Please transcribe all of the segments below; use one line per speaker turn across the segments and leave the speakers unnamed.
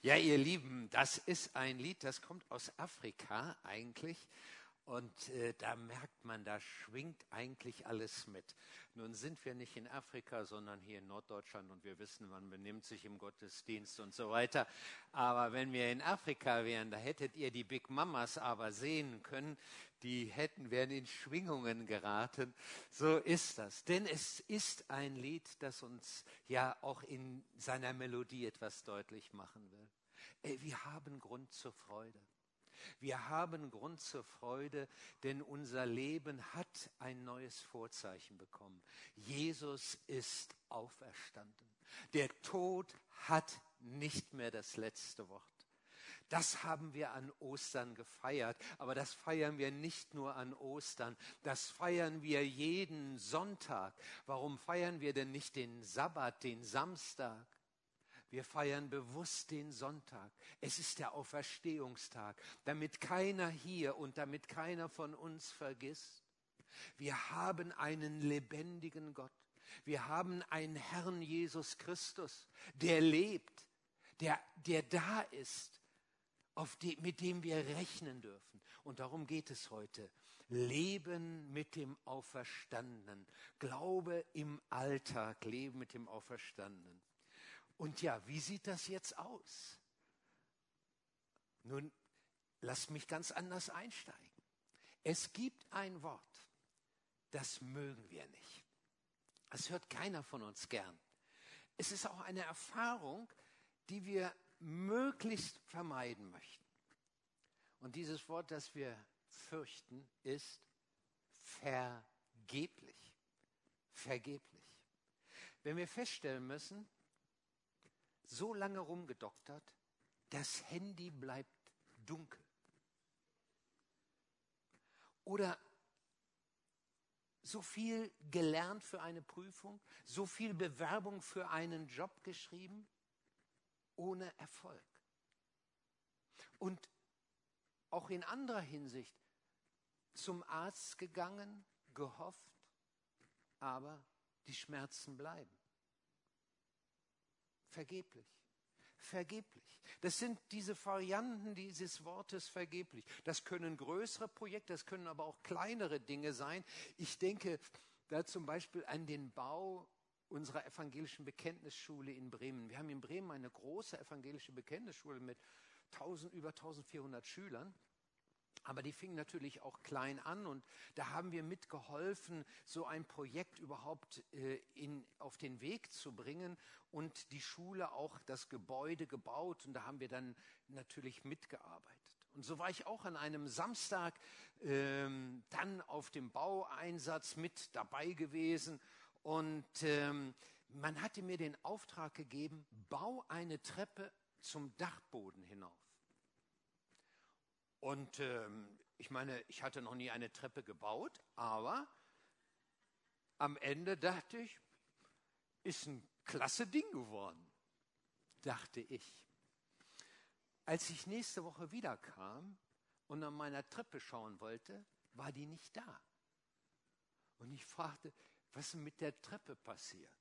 Ja, ihr Lieben, das ist ein Lied, das kommt aus Afrika eigentlich. Und äh, da merkt man, da schwingt eigentlich alles mit. Nun sind wir nicht in Afrika, sondern hier in Norddeutschland und wir wissen, man benimmt sich im Gottesdienst und so weiter. Aber wenn wir in Afrika wären, da hättet ihr die Big Mamas aber sehen können, die hätten, wären in Schwingungen geraten. So ist das. Denn es ist ein Lied, das uns ja auch in seiner Melodie etwas deutlich machen will. Äh, wir haben Grund zur Freude. Wir haben Grund zur Freude, denn unser Leben hat ein neues Vorzeichen bekommen. Jesus ist auferstanden. Der Tod hat nicht mehr das letzte Wort. Das haben wir an Ostern gefeiert, aber das feiern wir nicht nur an Ostern, das feiern wir jeden Sonntag. Warum feiern wir denn nicht den Sabbat, den Samstag? Wir feiern bewusst den Sonntag. Es ist der Auferstehungstag, damit keiner hier und damit keiner von uns vergisst. Wir haben einen lebendigen Gott. Wir haben einen Herrn Jesus Christus, der lebt, der, der da ist, die, mit dem wir rechnen dürfen. Und darum geht es heute. Leben mit dem Auferstandenen. Glaube im Alltag, Leben mit dem Auferstandenen. Und ja, wie sieht das jetzt aus? Nun, lasst mich ganz anders einsteigen. Es gibt ein Wort, das mögen wir nicht. Das hört keiner von uns gern. Es ist auch eine Erfahrung, die wir möglichst vermeiden möchten. Und dieses Wort, das wir fürchten, ist vergeblich. Vergeblich. Wenn wir feststellen müssen, so lange rumgedoktert, das Handy bleibt dunkel. Oder so viel gelernt für eine Prüfung, so viel Bewerbung für einen Job geschrieben, ohne Erfolg. Und auch in anderer Hinsicht zum Arzt gegangen, gehofft, aber die Schmerzen bleiben. Vergeblich. Vergeblich. Das sind diese Varianten dieses Wortes vergeblich. Das können größere Projekte, das können aber auch kleinere Dinge sein. Ich denke da zum Beispiel an den Bau unserer evangelischen Bekenntnisschule in Bremen. Wir haben in Bremen eine große evangelische Bekenntnisschule mit 1000, über 1400 Schülern. Aber die fingen natürlich auch klein an und da haben wir mitgeholfen, so ein Projekt überhaupt äh, in, auf den Weg zu bringen und die Schule auch das Gebäude gebaut und da haben wir dann natürlich mitgearbeitet. Und so war ich auch an einem Samstag ähm, dann auf dem Baueinsatz mit dabei gewesen und ähm, man hatte mir den Auftrag gegeben, bau eine Treppe zum Dachboden hinauf. Und ähm, ich meine, ich hatte noch nie eine Treppe gebaut, aber am Ende dachte ich, ist ein klasse Ding geworden, dachte ich. Als ich nächste Woche wiederkam und an meiner Treppe schauen wollte, war die nicht da. Und ich fragte, was ist mit der Treppe passiert?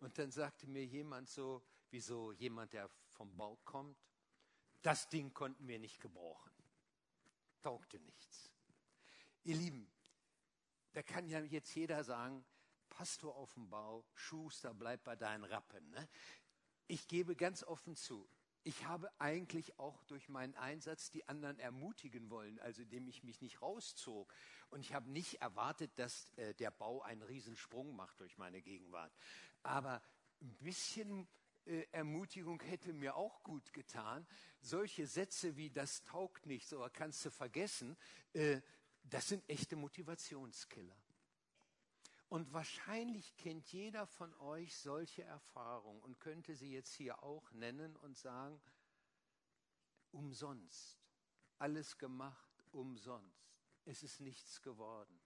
Und dann sagte mir jemand so, wie so jemand, der vom Bau kommt, das Ding konnten wir nicht gebrauchen. Taugte nichts. Ihr Lieben, da kann ja jetzt jeder sagen, Pastor auf dem Bau, Schuster, bleib bei deinen Rappen. Ne? Ich gebe ganz offen zu, ich habe eigentlich auch durch meinen Einsatz die anderen ermutigen wollen, also indem ich mich nicht rauszog. Und ich habe nicht erwartet, dass äh, der Bau einen Riesensprung macht durch meine Gegenwart. Aber ein bisschen äh, Ermutigung hätte mir auch gut getan. Solche Sätze wie das taugt nichts oder kannst du vergessen, äh, das sind echte Motivationskiller. Und wahrscheinlich kennt jeder von euch solche Erfahrungen und könnte sie jetzt hier auch nennen und sagen, umsonst, alles gemacht, umsonst, es ist nichts geworden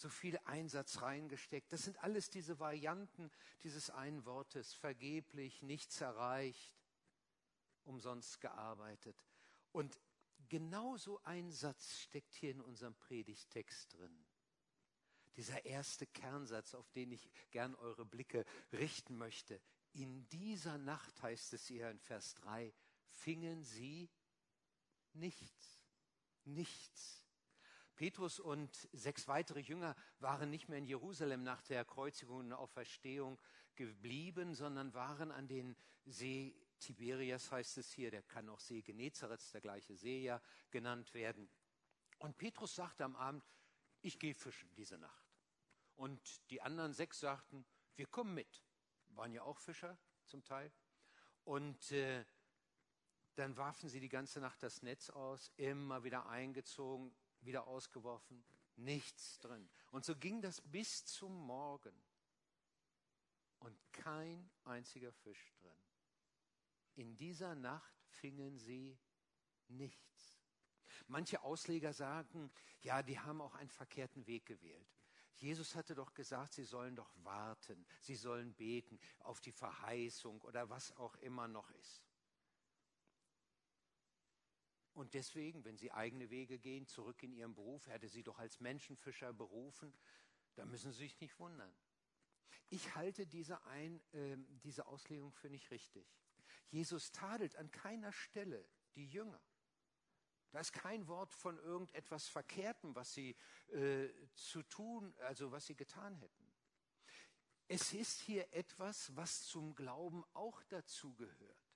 so viel Einsatz reingesteckt. Das sind alles diese Varianten dieses einen Wortes. Vergeblich, nichts erreicht, umsonst gearbeitet. Und genauso ein Satz steckt hier in unserem Predigtext drin. Dieser erste Kernsatz, auf den ich gern eure Blicke richten möchte. in dieser Nacht, heißt es hier in Vers 3, fingen sie nichts. Nichts. Petrus und sechs weitere Jünger waren nicht mehr in Jerusalem nach der Kreuzigung und Auferstehung geblieben, sondern waren an den See Tiberias, heißt es hier, der kann auch See Genezareth, der gleiche See ja genannt werden. Und Petrus sagte am Abend, ich gehe fischen diese Nacht. Und die anderen sechs sagten, wir kommen mit. Waren ja auch Fischer zum Teil. Und äh, dann warfen sie die ganze Nacht das Netz aus, immer wieder eingezogen, wieder ausgeworfen, nichts drin. Und so ging das bis zum Morgen. Und kein einziger Fisch drin. In dieser Nacht fingen sie nichts. Manche Ausleger sagen, ja, die haben auch einen verkehrten Weg gewählt. Jesus hatte doch gesagt, sie sollen doch warten, sie sollen beten auf die Verheißung oder was auch immer noch ist. Und deswegen, wenn sie eigene Wege gehen, zurück in ihren Beruf, er hätte sie doch als Menschenfischer berufen, da müssen sie sich nicht wundern. Ich halte diese, Ein, äh, diese Auslegung für nicht richtig. Jesus tadelt an keiner Stelle die Jünger. Da ist kein Wort von irgendetwas Verkehrtem, was sie äh, zu tun, also was sie getan hätten. Es ist hier etwas, was zum Glauben auch dazugehört.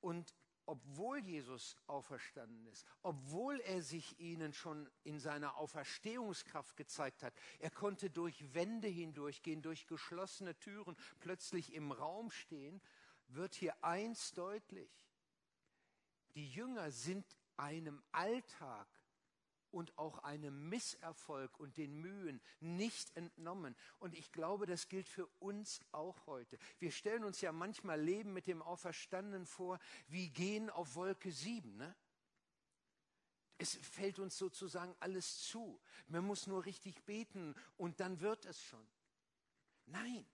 Und obwohl Jesus auferstanden ist, obwohl er sich ihnen schon in seiner Auferstehungskraft gezeigt hat, er konnte durch Wände hindurchgehen, durch geschlossene Türen plötzlich im Raum stehen, wird hier eins deutlich. Die Jünger sind einem Alltag und auch einem Misserfolg und den Mühen nicht entnommen. Und ich glaube, das gilt für uns auch heute. Wir stellen uns ja manchmal Leben mit dem Auferstandenen vor, wie gehen auf Wolke 7. Ne? Es fällt uns sozusagen alles zu. Man muss nur richtig beten und dann wird es schon. Nein,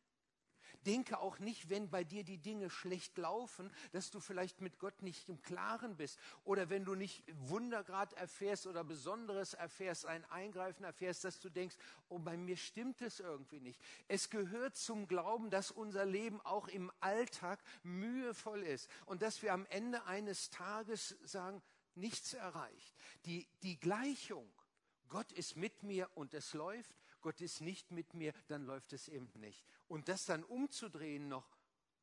Denke auch nicht, wenn bei dir die Dinge schlecht laufen, dass du vielleicht mit Gott nicht im Klaren bist. Oder wenn du nicht Wundergrad erfährst oder Besonderes erfährst, ein Eingreifen erfährst, dass du denkst, oh, bei mir stimmt es irgendwie nicht. Es gehört zum Glauben, dass unser Leben auch im Alltag mühevoll ist und dass wir am Ende eines Tages sagen, nichts erreicht. Die, die Gleichung, Gott ist mit mir und es läuft, Gott ist nicht mit mir, dann läuft es eben nicht. Und das dann umzudrehen noch,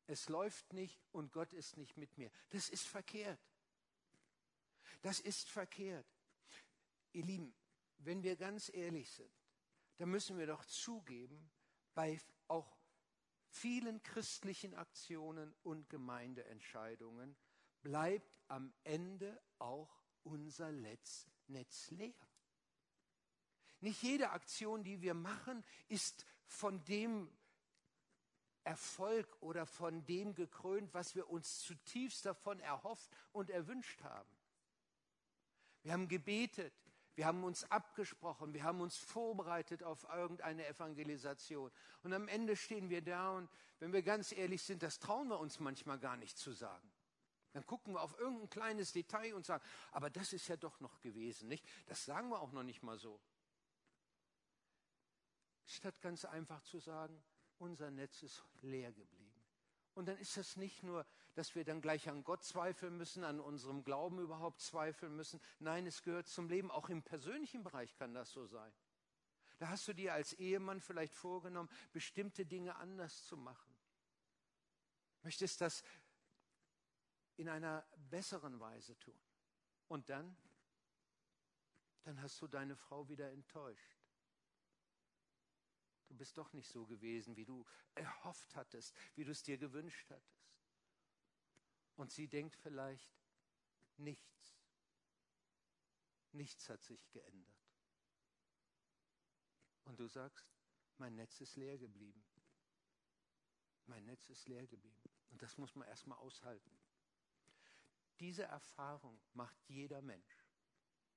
es läuft nicht und Gott ist nicht mit mir, das ist verkehrt. Das ist verkehrt. Ihr Lieben, wenn wir ganz ehrlich sind, dann müssen wir doch zugeben, bei auch vielen christlichen Aktionen und Gemeindeentscheidungen bleibt am Ende auch unser Netz leer. Nicht jede Aktion, die wir machen, ist von dem Erfolg oder von dem gekrönt, was wir uns zutiefst davon erhofft und erwünscht haben. Wir haben gebetet, wir haben uns abgesprochen, wir haben uns vorbereitet auf irgendeine Evangelisation. Und am Ende stehen wir da und wenn wir ganz ehrlich sind, das trauen wir uns manchmal gar nicht zu sagen. Dann gucken wir auf irgendein kleines Detail und sagen, aber das ist ja doch noch gewesen, nicht? Das sagen wir auch noch nicht mal so statt ganz einfach zu sagen, unser Netz ist leer geblieben. Und dann ist das nicht nur, dass wir dann gleich an Gott zweifeln müssen, an unserem Glauben überhaupt zweifeln müssen. Nein, es gehört zum Leben. Auch im persönlichen Bereich kann das so sein. Da hast du dir als Ehemann vielleicht vorgenommen, bestimmte Dinge anders zu machen. Möchtest das in einer besseren Weise tun. Und dann, dann hast du deine Frau wieder enttäuscht du bist doch nicht so gewesen, wie du erhofft hattest, wie du es dir gewünscht hattest. Und sie denkt vielleicht, nichts, nichts hat sich geändert. Und du sagst, mein Netz ist leer geblieben. Mein Netz ist leer geblieben. Und das muss man erstmal aushalten. Diese Erfahrung macht jeder Mensch,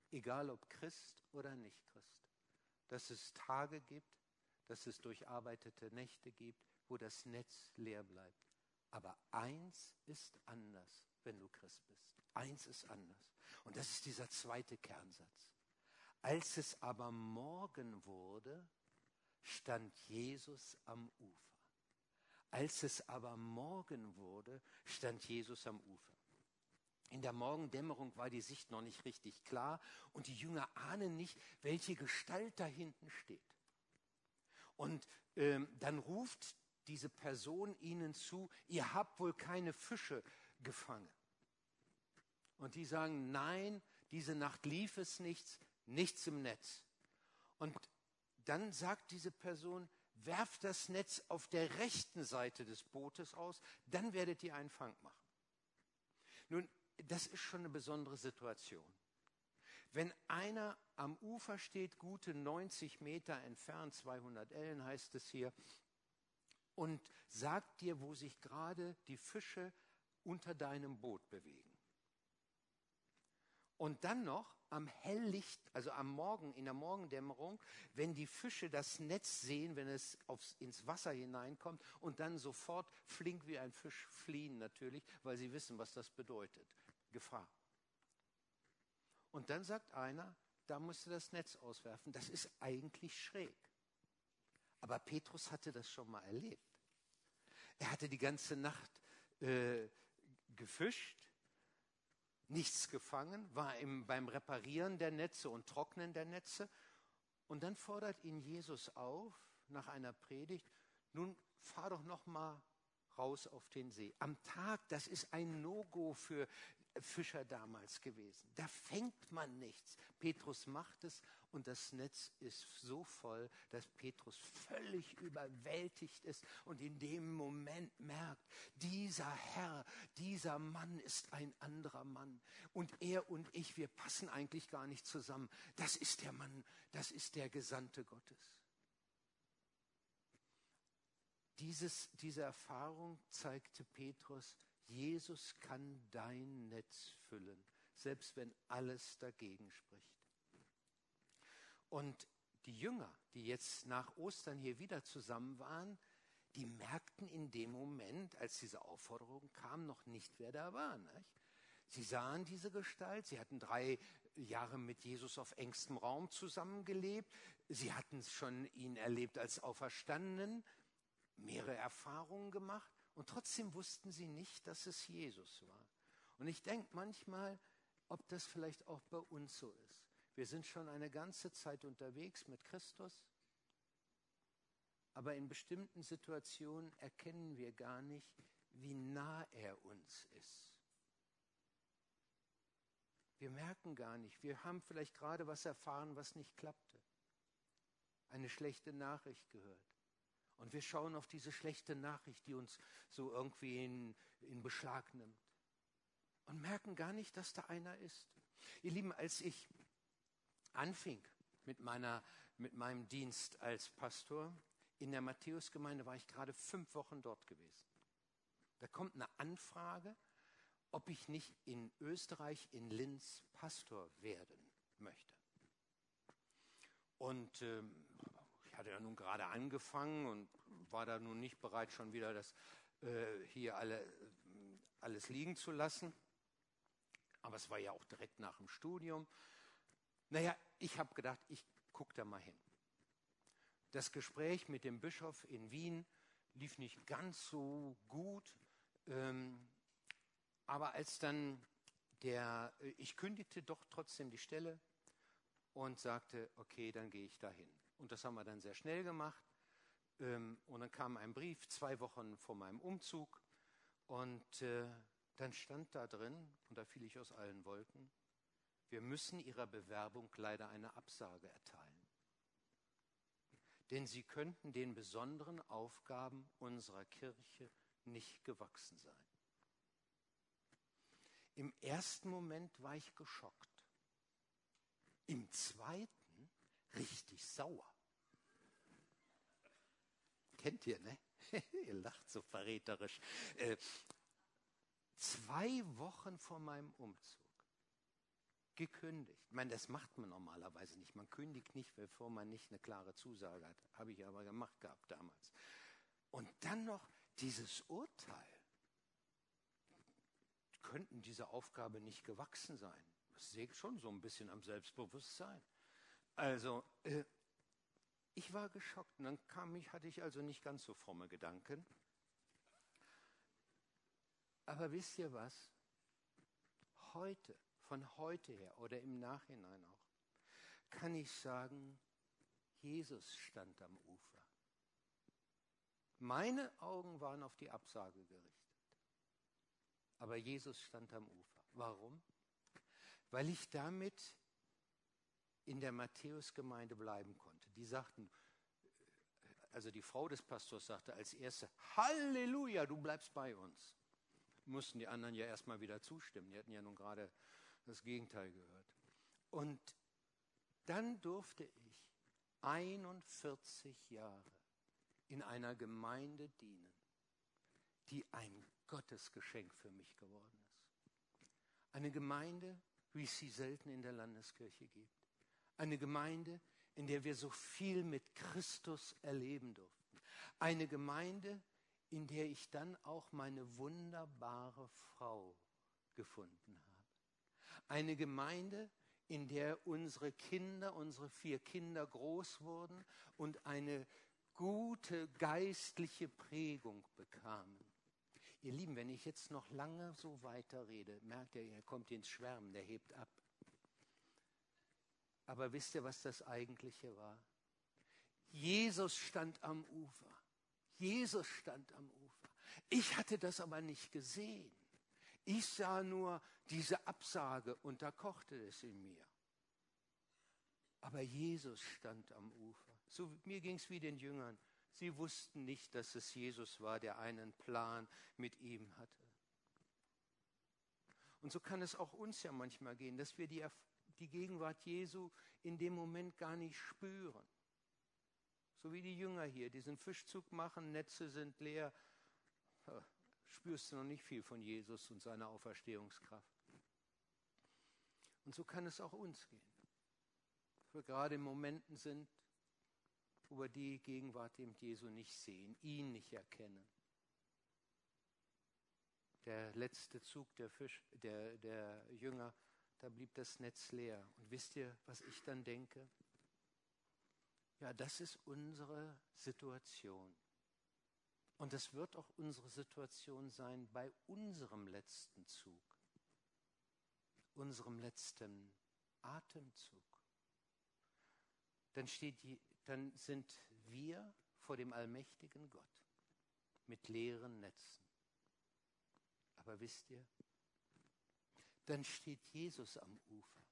egal ob Christ oder nicht Christ, dass es Tage gibt, dass es durcharbeitete Nächte gibt, wo das Netz leer bleibt. Aber eins ist anders, wenn du Christ bist. Eins ist anders. Und das ist dieser zweite Kernsatz. Als es aber Morgen wurde, stand Jesus am Ufer. Als es aber Morgen wurde, stand Jesus am Ufer. In der Morgendämmerung war die Sicht noch nicht richtig klar und die Jünger ahnen nicht, welche Gestalt da hinten steht. Und ähm, dann ruft diese Person ihnen zu, ihr habt wohl keine Fische gefangen. Und die sagen, nein, diese Nacht lief es nichts, nichts im Netz. Und dann sagt diese Person, werft das Netz auf der rechten Seite des Bootes aus, dann werdet ihr einen Fang machen. Nun, das ist schon eine besondere Situation. Wenn einer am Ufer steht, gute 90 Meter entfernt, 200 Ellen heißt es hier, und sagt dir, wo sich gerade die Fische unter deinem Boot bewegen. Und dann noch am Helllicht, also am Morgen, in der Morgendämmerung, wenn die Fische das Netz sehen, wenn es aufs, ins Wasser hineinkommt und dann sofort flink wie ein Fisch fliehen natürlich, weil sie wissen, was das bedeutet. Gefahr. Und dann sagt einer, da musst du das Netz auswerfen. Das ist eigentlich schräg. Aber Petrus hatte das schon mal erlebt. Er hatte die ganze Nacht äh, gefischt, nichts gefangen, war im, beim Reparieren der Netze und Trocknen der Netze. Und dann fordert ihn Jesus auf nach einer Predigt, nun fahr doch noch mal raus auf den See. Am Tag, das ist ein No-Go für Fischer damals gewesen. Da fängt man nichts. Petrus macht es und das Netz ist so voll, dass Petrus völlig überwältigt ist und in dem Moment merkt, dieser Herr, dieser Mann ist ein anderer Mann und er und ich, wir passen eigentlich gar nicht zusammen. Das ist der Mann, das ist der Gesandte Gottes. Dieses, diese Erfahrung zeigte Petrus, Jesus kann dein Netz füllen, selbst wenn alles dagegen spricht. Und die Jünger, die jetzt nach Ostern hier wieder zusammen waren, die merkten in dem Moment, als diese Aufforderung kam, noch nicht, wer da war. Nicht? Sie sahen diese Gestalt, sie hatten drei Jahre mit Jesus auf engstem Raum zusammengelebt, sie hatten schon ihn erlebt als Auferstandenen, mehrere Erfahrungen gemacht und trotzdem wussten sie nicht, dass es Jesus war. Und ich denke manchmal, ob das vielleicht auch bei uns so ist. Wir sind schon eine ganze Zeit unterwegs mit Christus, aber in bestimmten Situationen erkennen wir gar nicht, wie nah er uns ist. Wir merken gar nicht, wir haben vielleicht gerade was erfahren, was nicht klappte. Eine schlechte Nachricht gehört. Und wir schauen auf diese schlechte Nachricht, die uns so irgendwie in, in Beschlag nimmt. Und merken gar nicht, dass da einer ist. Ihr Lieben, als ich anfing mit, meiner, mit meinem Dienst als Pastor in der Matthäusgemeinde, war ich gerade fünf Wochen dort gewesen. Da kommt eine Anfrage, ob ich nicht in Österreich, in Linz, Pastor werden möchte. Und ähm, hatte ja nun gerade angefangen und war da nun nicht bereit, schon wieder das äh, hier alle, alles liegen zu lassen. Aber es war ja auch direkt nach dem Studium. Naja, ich habe gedacht, ich gucke da mal hin. Das Gespräch mit dem Bischof in Wien lief nicht ganz so gut. Ähm, aber als dann der, ich kündigte doch trotzdem die Stelle und sagte, okay, dann gehe ich dahin. Und das haben wir dann sehr schnell gemacht. Ähm, und dann kam ein Brief zwei Wochen vor meinem Umzug. Und äh, dann stand da drin, und da fiel ich aus allen Wolken, wir müssen Ihrer Bewerbung leider eine Absage erteilen. Denn Sie könnten den besonderen Aufgaben unserer Kirche nicht gewachsen sein. Im ersten Moment war ich geschockt. Im zweiten richtig sauer. Kennt ihr, ne? ihr lacht so verräterisch. Äh, zwei Wochen vor meinem Umzug gekündigt. Ich meine, das macht man normalerweise nicht. Man kündigt nicht, bevor man nicht eine klare Zusage hat. Habe ich aber gemacht gehabt damals. Und dann noch dieses Urteil. Könnten diese Aufgabe nicht gewachsen sein? Das sägt schon so ein bisschen am Selbstbewusstsein. Also, äh, ich war geschockt. Und dann kam ich, hatte ich also nicht ganz so fromme Gedanken. Aber wisst ihr was? Heute, von heute her oder im Nachhinein auch, kann ich sagen, Jesus stand am Ufer. Meine Augen waren auf die Absage gerichtet. Aber Jesus stand am Ufer. Warum? Weil ich damit in der Matthäusgemeinde bleiben konnte. Die sagten, also die Frau des Pastors sagte als erste, Halleluja, du bleibst bei uns. Mussten die anderen ja erstmal wieder zustimmen. Die hatten ja nun gerade das Gegenteil gehört. Und dann durfte ich 41 Jahre in einer Gemeinde dienen, die ein Gottesgeschenk für mich geworden ist. Eine Gemeinde, wie es sie selten in der Landeskirche gibt. Eine Gemeinde, in der wir so viel mit Christus erleben durften. Eine Gemeinde, in der ich dann auch meine wunderbare Frau gefunden habe. Eine Gemeinde, in der unsere Kinder, unsere vier Kinder groß wurden und eine gute geistliche Prägung bekamen. Ihr Lieben, wenn ich jetzt noch lange so weiterrede, merkt ihr, er kommt ins Schwärmen, der hebt ab. Aber wisst ihr, was das eigentliche war? Jesus stand am Ufer. Jesus stand am Ufer. Ich hatte das aber nicht gesehen. Ich sah nur diese Absage und da kochte es in mir. Aber Jesus stand am Ufer. So mir ging es wie den Jüngern. Sie wussten nicht, dass es Jesus war, der einen Plan mit ihm hatte. Und so kann es auch uns ja manchmal gehen, dass wir die, die Gegenwart Jesu in dem Moment gar nicht spüren. So wie die Jünger hier diesen Fischzug machen, Netze sind leer, spürst du noch nicht viel von Jesus und seiner Auferstehungskraft. Und so kann es auch uns gehen. Wir gerade in Momenten sind, wo wir die Gegenwart dem Jesu nicht sehen, ihn nicht erkennen. Der letzte Zug der, Fisch, der, der Jünger, da blieb das Netz leer. Und wisst ihr, was ich dann denke? Ja, das ist unsere Situation. Und das wird auch unsere Situation sein bei unserem letzten Zug, unserem letzten Atemzug. Dann steht die, dann sind wir vor dem allmächtigen Gott mit leeren Netzen. Aber wisst ihr, dann steht Jesus am Ufer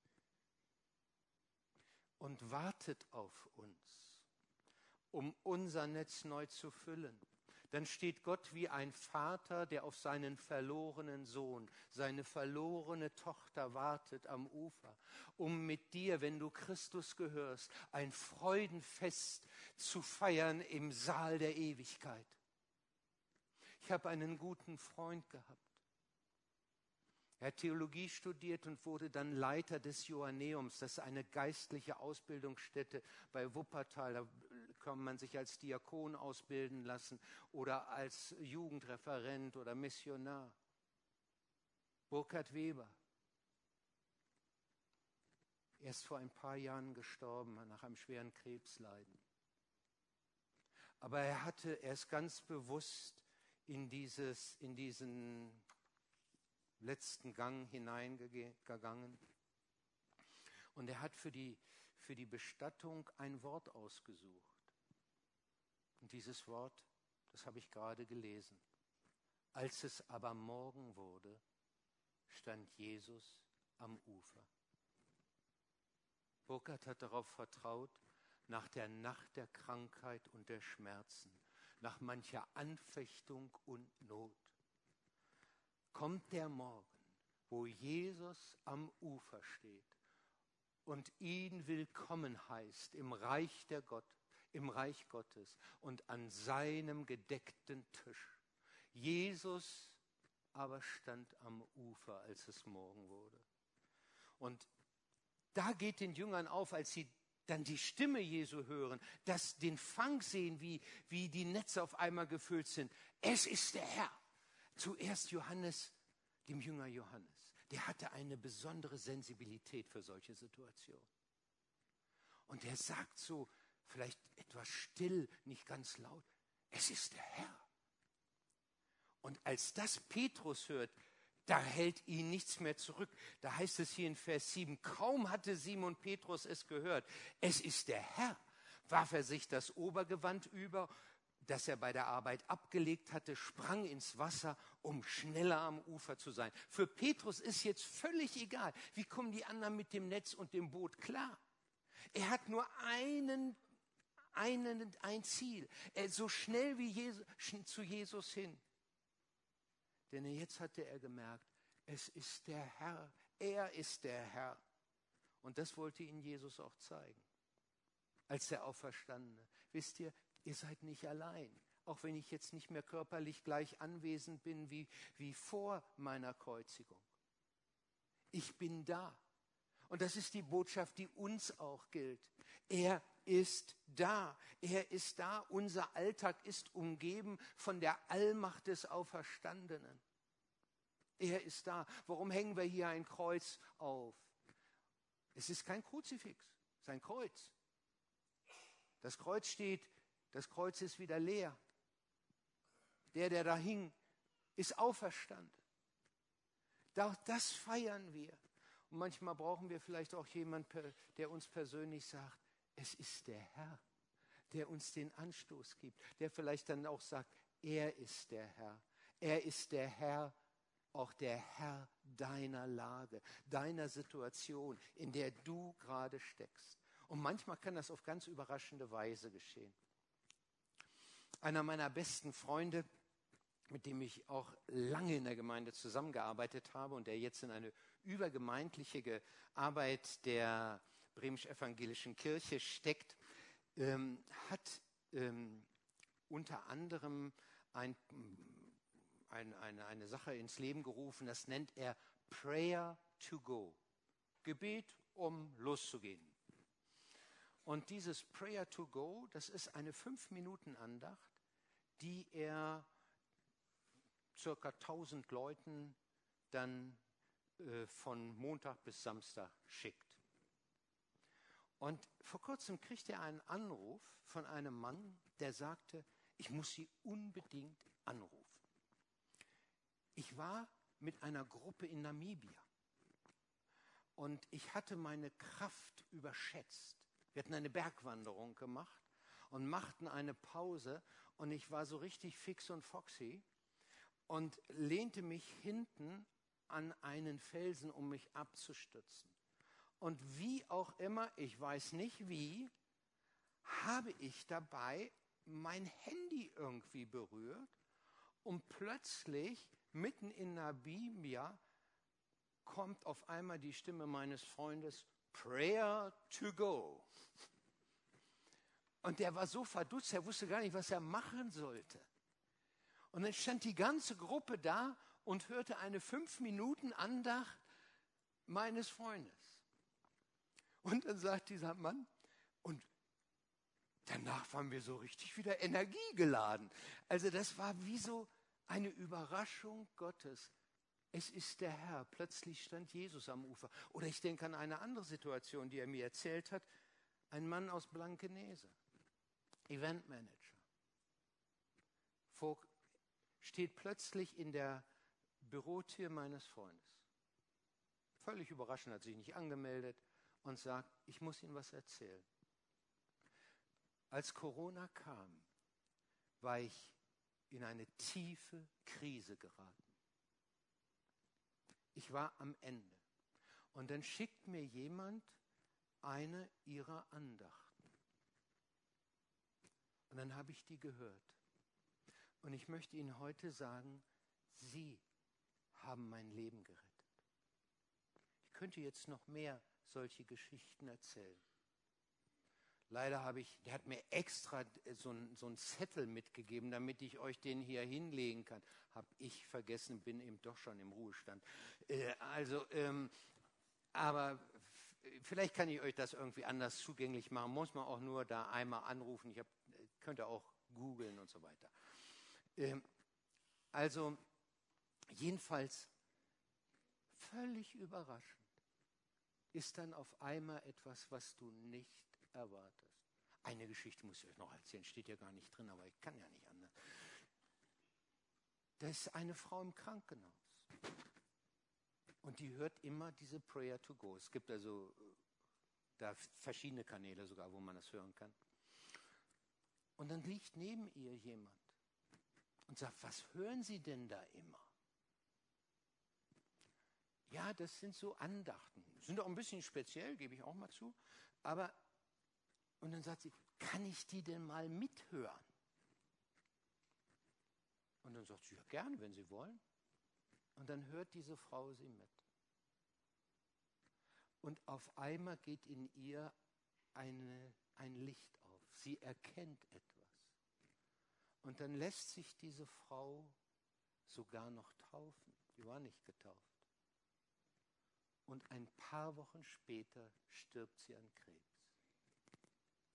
und wartet auf uns, um unser Netz neu zu füllen dann steht Gott wie ein Vater, der auf seinen verlorenen Sohn, seine verlorene Tochter wartet am Ufer, um mit dir, wenn du Christus gehörst, ein Freudenfest zu feiern im Saal der Ewigkeit. Ich habe einen guten Freund gehabt. Er hat Theologie studiert und wurde dann Leiter des Joanneums. Das ist eine geistliche Ausbildungsstätte bei Wuppertal. Da kann man sich als Diakon ausbilden lassen oder als Jugendreferent oder Missionar. Burkhard Weber. Er ist vor ein paar Jahren gestorben nach einem schweren Krebsleiden. Aber er hatte, er ist ganz bewusst in dieses, in diesen letzten Gang hineingegangen. Und er hat für die, für die Bestattung ein Wort ausgesucht. Und dieses Wort, das habe ich gerade gelesen. Als es aber Morgen wurde, stand Jesus am Ufer. Burkhardt hat darauf vertraut, nach der Nacht der Krankheit und der Schmerzen, nach mancher Anfechtung und Not, kommt der Morgen, wo Jesus am Ufer steht und ihn willkommen heißt im Reich der Gott, im Reich Gottes und an seinem gedeckten Tisch. Jesus aber stand am Ufer, als es Morgen wurde. Und da geht den Jüngern auf, als sie dann die Stimme Jesu hören, dass den Fang sehen, wie, wie die Netze auf einmal gefüllt sind. Es ist der Herr. Zuerst Johannes, dem Jünger Johannes. Der hatte eine besondere Sensibilität für solche Situationen. Und er sagt so, vielleicht etwas still, nicht ganz laut. Es ist der Herr. Und als das Petrus hört, da hält ihn nichts mehr zurück. Da heißt es hier in Vers 7, kaum hatte Simon Petrus es gehört, es ist der Herr, warf er sich das Obergewand über, das er bei der Arbeit abgelegt hatte, sprang ins Wasser, um schneller am Ufer zu sein. Für Petrus ist jetzt völlig egal, wie kommen die anderen mit dem Netz und dem Boot klar. Er hat nur einen, einen, ein Ziel, er so schnell wie Jesus, zu Jesus hin. Denn jetzt hatte er gemerkt, es ist der Herr, er ist der Herr. Und das wollte ihnen Jesus auch zeigen, als der Auferstandene. Wisst ihr, ihr seid nicht allein. Auch wenn ich jetzt nicht mehr körperlich gleich anwesend bin wie, wie vor meiner Kreuzigung. Ich bin da. Und das ist die Botschaft, die uns auch gilt. Er ist da. Er ist da. Unser Alltag ist umgeben von der Allmacht des Auferstandenen. Er ist da. Warum hängen wir hier ein Kreuz auf? Es ist kein Kruzifix, es ist ein Kreuz. Das Kreuz steht, das Kreuz ist wieder leer. Der, der da hing, ist auferstanden. Das feiern wir. Und manchmal brauchen wir vielleicht auch jemanden, der uns persönlich sagt, es ist der Herr, der uns den Anstoß gibt, der vielleicht dann auch sagt, er ist der Herr. Er ist der Herr, auch der Herr deiner Lage, deiner Situation, in der du gerade steckst. Und manchmal kann das auf ganz überraschende Weise geschehen. Einer meiner besten Freunde, mit dem ich auch lange in der Gemeinde zusammengearbeitet habe und der jetzt in eine übergemeindliche Arbeit der bremisch-evangelischen Kirche steckt, ähm, hat ähm, unter anderem ein, ein, eine, eine Sache ins Leben gerufen, das nennt er Prayer to Go. Gebet, um loszugehen. Und dieses Prayer to Go, das ist eine Fünf-Minuten-Andacht, die er circa 1000 Leuten dann äh, von Montag bis Samstag schickt. Und vor kurzem kriegte er einen Anruf von einem Mann, der sagte, ich muss Sie unbedingt anrufen. Ich war mit einer Gruppe in Namibia und ich hatte meine Kraft überschätzt. Wir hatten eine Bergwanderung gemacht und machten eine Pause und ich war so richtig fix und foxy und lehnte mich hinten an einen Felsen, um mich abzustützen. Und wie auch immer, ich weiß nicht wie, habe ich dabei mein Handy irgendwie berührt und plötzlich mitten in Namibia kommt auf einmal die Stimme meines Freundes, Prayer to go. Und der war so verdutzt, er wusste gar nicht, was er machen sollte. Und dann stand die ganze Gruppe da und hörte eine fünf Minuten Andacht meines Freundes. Und dann sagt dieser Mann, und danach waren wir so richtig wieder energiegeladen. Also das war wie so eine Überraschung Gottes. Es ist der Herr. Plötzlich stand Jesus am Ufer. Oder ich denke an eine andere Situation, die er mir erzählt hat. Ein Mann aus Blankenese, Eventmanager, steht plötzlich in der Bürotür meines Freundes. Völlig überraschend, hat sich nicht angemeldet, und sagt, ich muss Ihnen was erzählen. Als Corona kam, war ich in eine tiefe Krise geraten. Ich war am Ende. Und dann schickt mir jemand eine ihrer Andachten. Und dann habe ich die gehört. Und ich möchte Ihnen heute sagen, Sie haben mein Leben gerettet. Ich könnte jetzt noch mehr solche Geschichten erzählen. Leider habe ich, der hat mir extra so einen so Zettel mitgegeben, damit ich euch den hier hinlegen kann. Habe ich vergessen, bin eben doch schon im Ruhestand. Äh, also, ähm, aber vielleicht kann ich euch das irgendwie anders zugänglich machen. Muss man auch nur da einmal anrufen. Ich hab, könnte auch googeln und so weiter. Ähm, also, jedenfalls völlig überraschend ist dann auf einmal etwas, was du nicht erwartest. Eine Geschichte muss ich euch noch erzählen, steht ja gar nicht drin, aber ich kann ja nicht anders. da ist eine Frau im Krankenhaus. Und die hört immer diese Prayer to Go. Es gibt also äh, da verschiedene Kanäle sogar, wo man das hören kann. Und dann liegt neben ihr jemand und sagt, was hören Sie denn da immer? Ja, das sind so Andachten. Sind auch ein bisschen speziell, gebe ich auch mal zu. Aber, und dann sagt sie, kann ich die denn mal mithören? Und dann sagt sie, ja gerne, wenn Sie wollen. Und dann hört diese Frau sie mit. Und auf einmal geht in ihr eine, ein Licht auf. Sie erkennt etwas. Und dann lässt sich diese Frau sogar noch taufen. Die war nicht getauft. Und ein paar Wochen später stirbt sie an Krebs.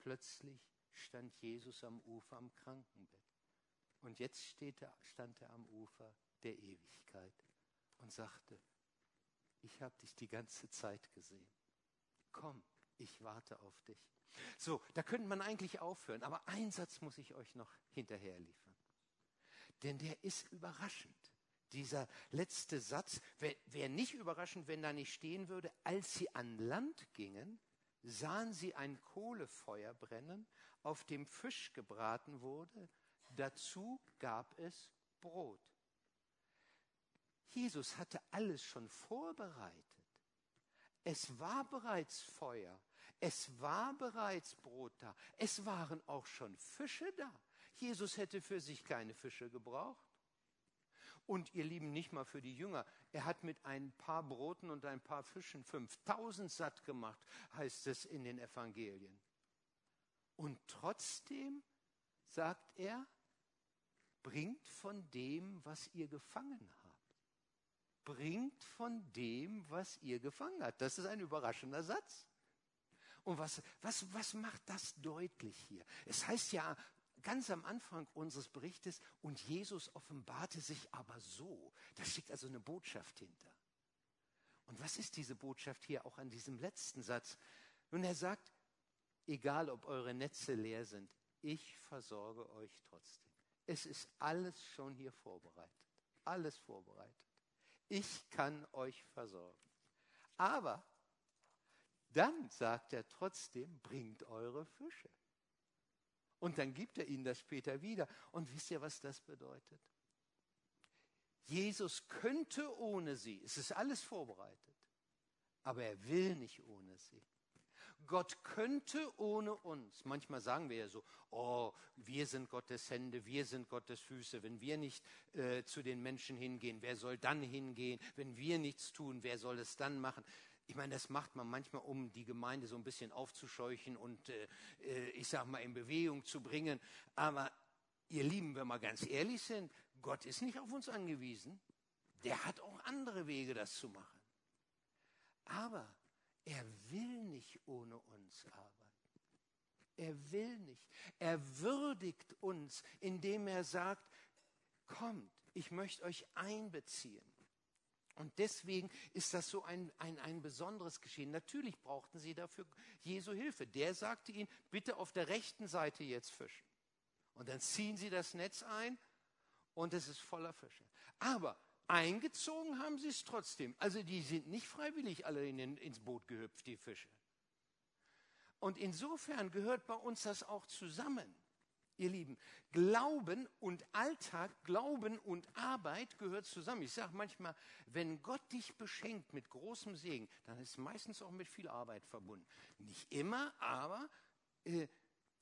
Plötzlich stand Jesus am Ufer am Krankenbett. Und jetzt steht er, stand er am Ufer der Ewigkeit und sagte, ich habe dich die ganze Zeit gesehen. Komm, ich warte auf dich. So, da könnte man eigentlich aufhören, aber einen Satz muss ich euch noch hinterher liefern. Denn der ist überraschend. Dieser letzte Satz wäre wär nicht überraschend, wenn da nicht stehen würde, als sie an Land gingen, sahen sie ein Kohlefeuer brennen, auf dem Fisch gebraten wurde, dazu gab es Brot. Jesus hatte alles schon vorbereitet. Es war bereits Feuer, es war bereits Brot da, es waren auch schon Fische da. Jesus hätte für sich keine Fische gebraucht. Und ihr Lieben, nicht mal für die Jünger. Er hat mit ein paar Broten und ein paar Fischen 5000 satt gemacht, heißt es in den Evangelien. Und trotzdem sagt er, bringt von dem, was ihr gefangen habt bringt von dem, was ihr gefangen habt. Das ist ein überraschender Satz. Und was, was, was macht das deutlich hier? Es heißt ja ganz am Anfang unseres Berichtes, und Jesus offenbarte sich aber so. Da steckt also eine Botschaft hinter. Und was ist diese Botschaft hier auch an diesem letzten Satz? Nun, er sagt, egal ob eure Netze leer sind, ich versorge euch trotzdem. Es ist alles schon hier vorbereitet. Alles vorbereitet ich kann euch versorgen. Aber dann sagt er trotzdem, bringt eure Fische. Und dann gibt er ihnen das später wieder. Und wisst ihr, was das bedeutet? Jesus könnte ohne sie, es ist alles vorbereitet, aber er will nicht ohne sie. Gott könnte ohne uns, manchmal sagen wir ja so, oh, wir sind Gottes Hände, wir sind Gottes Füße, wenn wir nicht äh, zu den Menschen hingehen, wer soll dann hingehen? Wenn wir nichts tun, wer soll es dann machen? Ich meine, das macht man manchmal, um die Gemeinde so ein bisschen aufzuscheuchen und äh, äh ich sage mal in Bewegung zu bringen. Aber ihr Lieben, wenn wir ganz ehrlich sind, Gott ist nicht auf uns angewiesen. Der hat auch andere Wege, das zu machen. Aber er will nicht ohne uns arbeiten. Er will nicht. Er würdigt uns, indem er sagt, kommt, ich möchte euch einbeziehen. Und deswegen ist das so ein, ein, ein besonderes Geschehen. Natürlich brauchten sie dafür Jesu Hilfe. Der sagte ihnen, bitte auf der rechten Seite jetzt fischen. Und dann ziehen sie das Netz ein und es ist voller Fische. Aber Eingezogen haben sie es trotzdem. Also die sind nicht freiwillig alle in ins Boot gehüpft, die Fische. Und insofern gehört bei uns das auch zusammen. Ihr Lieben, Glauben und Alltag, Glauben und Arbeit gehört zusammen. Ich sage manchmal, wenn Gott dich beschenkt mit großem Segen, dann ist meistens auch mit viel Arbeit verbunden. Nicht immer, aber äh,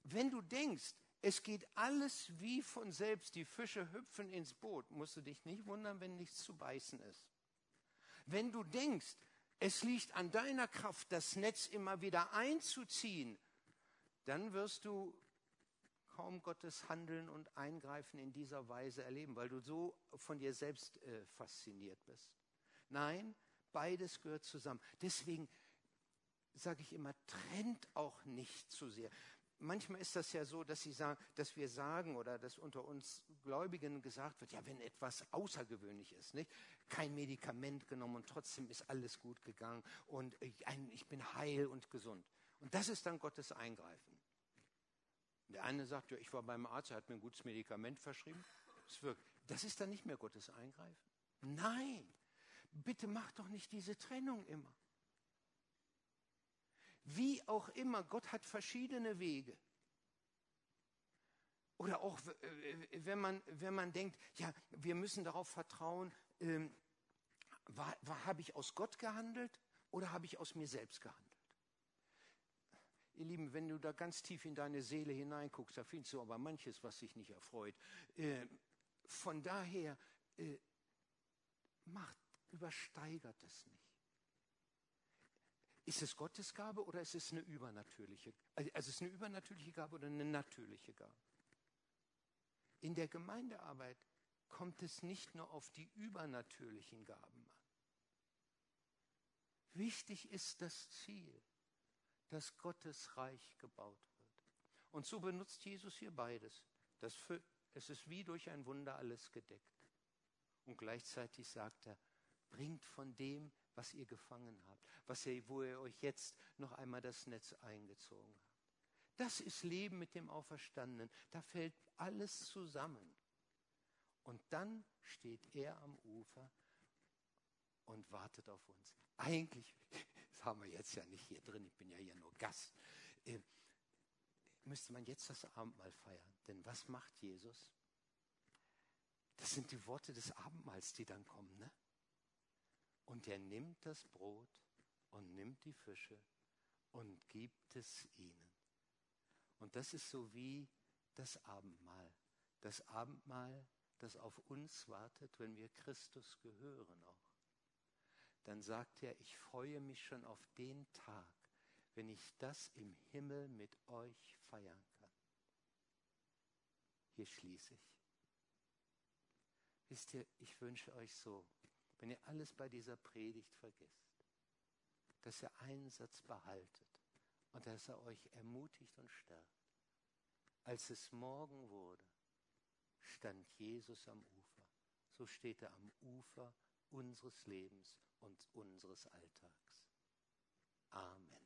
wenn du denkst, es geht alles wie von selbst. Die Fische hüpfen ins Boot. Musst du dich nicht wundern, wenn nichts zu beißen ist. Wenn du denkst, es liegt an deiner Kraft, das Netz immer wieder einzuziehen, dann wirst du kaum Gottes Handeln und Eingreifen in dieser Weise erleben, weil du so von dir selbst äh, fasziniert bist. Nein, beides gehört zusammen. Deswegen sage ich immer, trennt auch nicht zu sehr manchmal ist das ja so, dass, sie sagen, dass wir sagen oder dass unter uns Gläubigen gesagt wird, ja, wenn etwas außergewöhnlich ist, nicht? kein Medikament genommen und trotzdem ist alles gut gegangen und ich, ich bin heil und gesund. Und das ist dann Gottes Eingreifen. Der eine sagt, ja, ich war beim Arzt, er hat mir ein gutes Medikament verschrieben. Es wirkt. Das ist dann nicht mehr Gottes Eingreifen. Nein, bitte mach doch nicht diese Trennung immer. Wie auch immer, Gott hat verschiedene Wege. Oder auch, wenn man, wenn man denkt, ja, wir müssen darauf vertrauen, ähm, war, war, habe ich aus Gott gehandelt oder habe ich aus mir selbst gehandelt? Ihr Lieben, wenn du da ganz tief in deine Seele hineinguckst, da findest du aber manches, was sich nicht erfreut. Äh, von daher, äh, macht, übersteigert es nicht. Ist es Gottes Gabe oder ist es eine übernatürliche? Also ist es eine übernatürliche Gabe oder eine natürliche Gabe? In der Gemeindearbeit kommt es nicht nur auf die übernatürlichen Gaben an. Wichtig ist das Ziel, dass Gottes Reich gebaut wird. Und so benutzt Jesus hier beides. Das es ist wie durch ein Wunder alles gedeckt. Und gleichzeitig sagt er, bringt von dem, was ihr gefangen habt, was ihr, wo ihr euch jetzt noch einmal das Netz eingezogen habt. Das ist Leben mit dem Auferstandenen. Da fällt alles zusammen. Und dann steht er am Ufer und wartet auf uns. Eigentlich, haben wir jetzt ja nicht hier drin, ich bin ja hier nur Gast, äh, müsste man jetzt das Abendmahl feiern. Denn was macht Jesus? Das sind die Worte des Abendmahls, die dann kommen. Ne? Und er nimmt das Brot und nimmt die Fische und gibt es ihnen. Und das ist so wie das Abendmahl. Das Abendmahl, das auf uns wartet, wenn wir Christus gehören auch. Dann sagt er, ich freue mich schon auf den Tag, wenn ich das im Himmel mit euch feiern kann. Hier schließe ich. Wisst ihr, ich wünsche euch so, wenn ihr alles bei dieser Predigt vergisst, dass ihr einen Satz behaltet und dass er euch ermutigt und stärkt. Als es Morgen wurde, stand Jesus am Ufer. So steht er am Ufer unseres Lebens und unseres Alltags. Amen.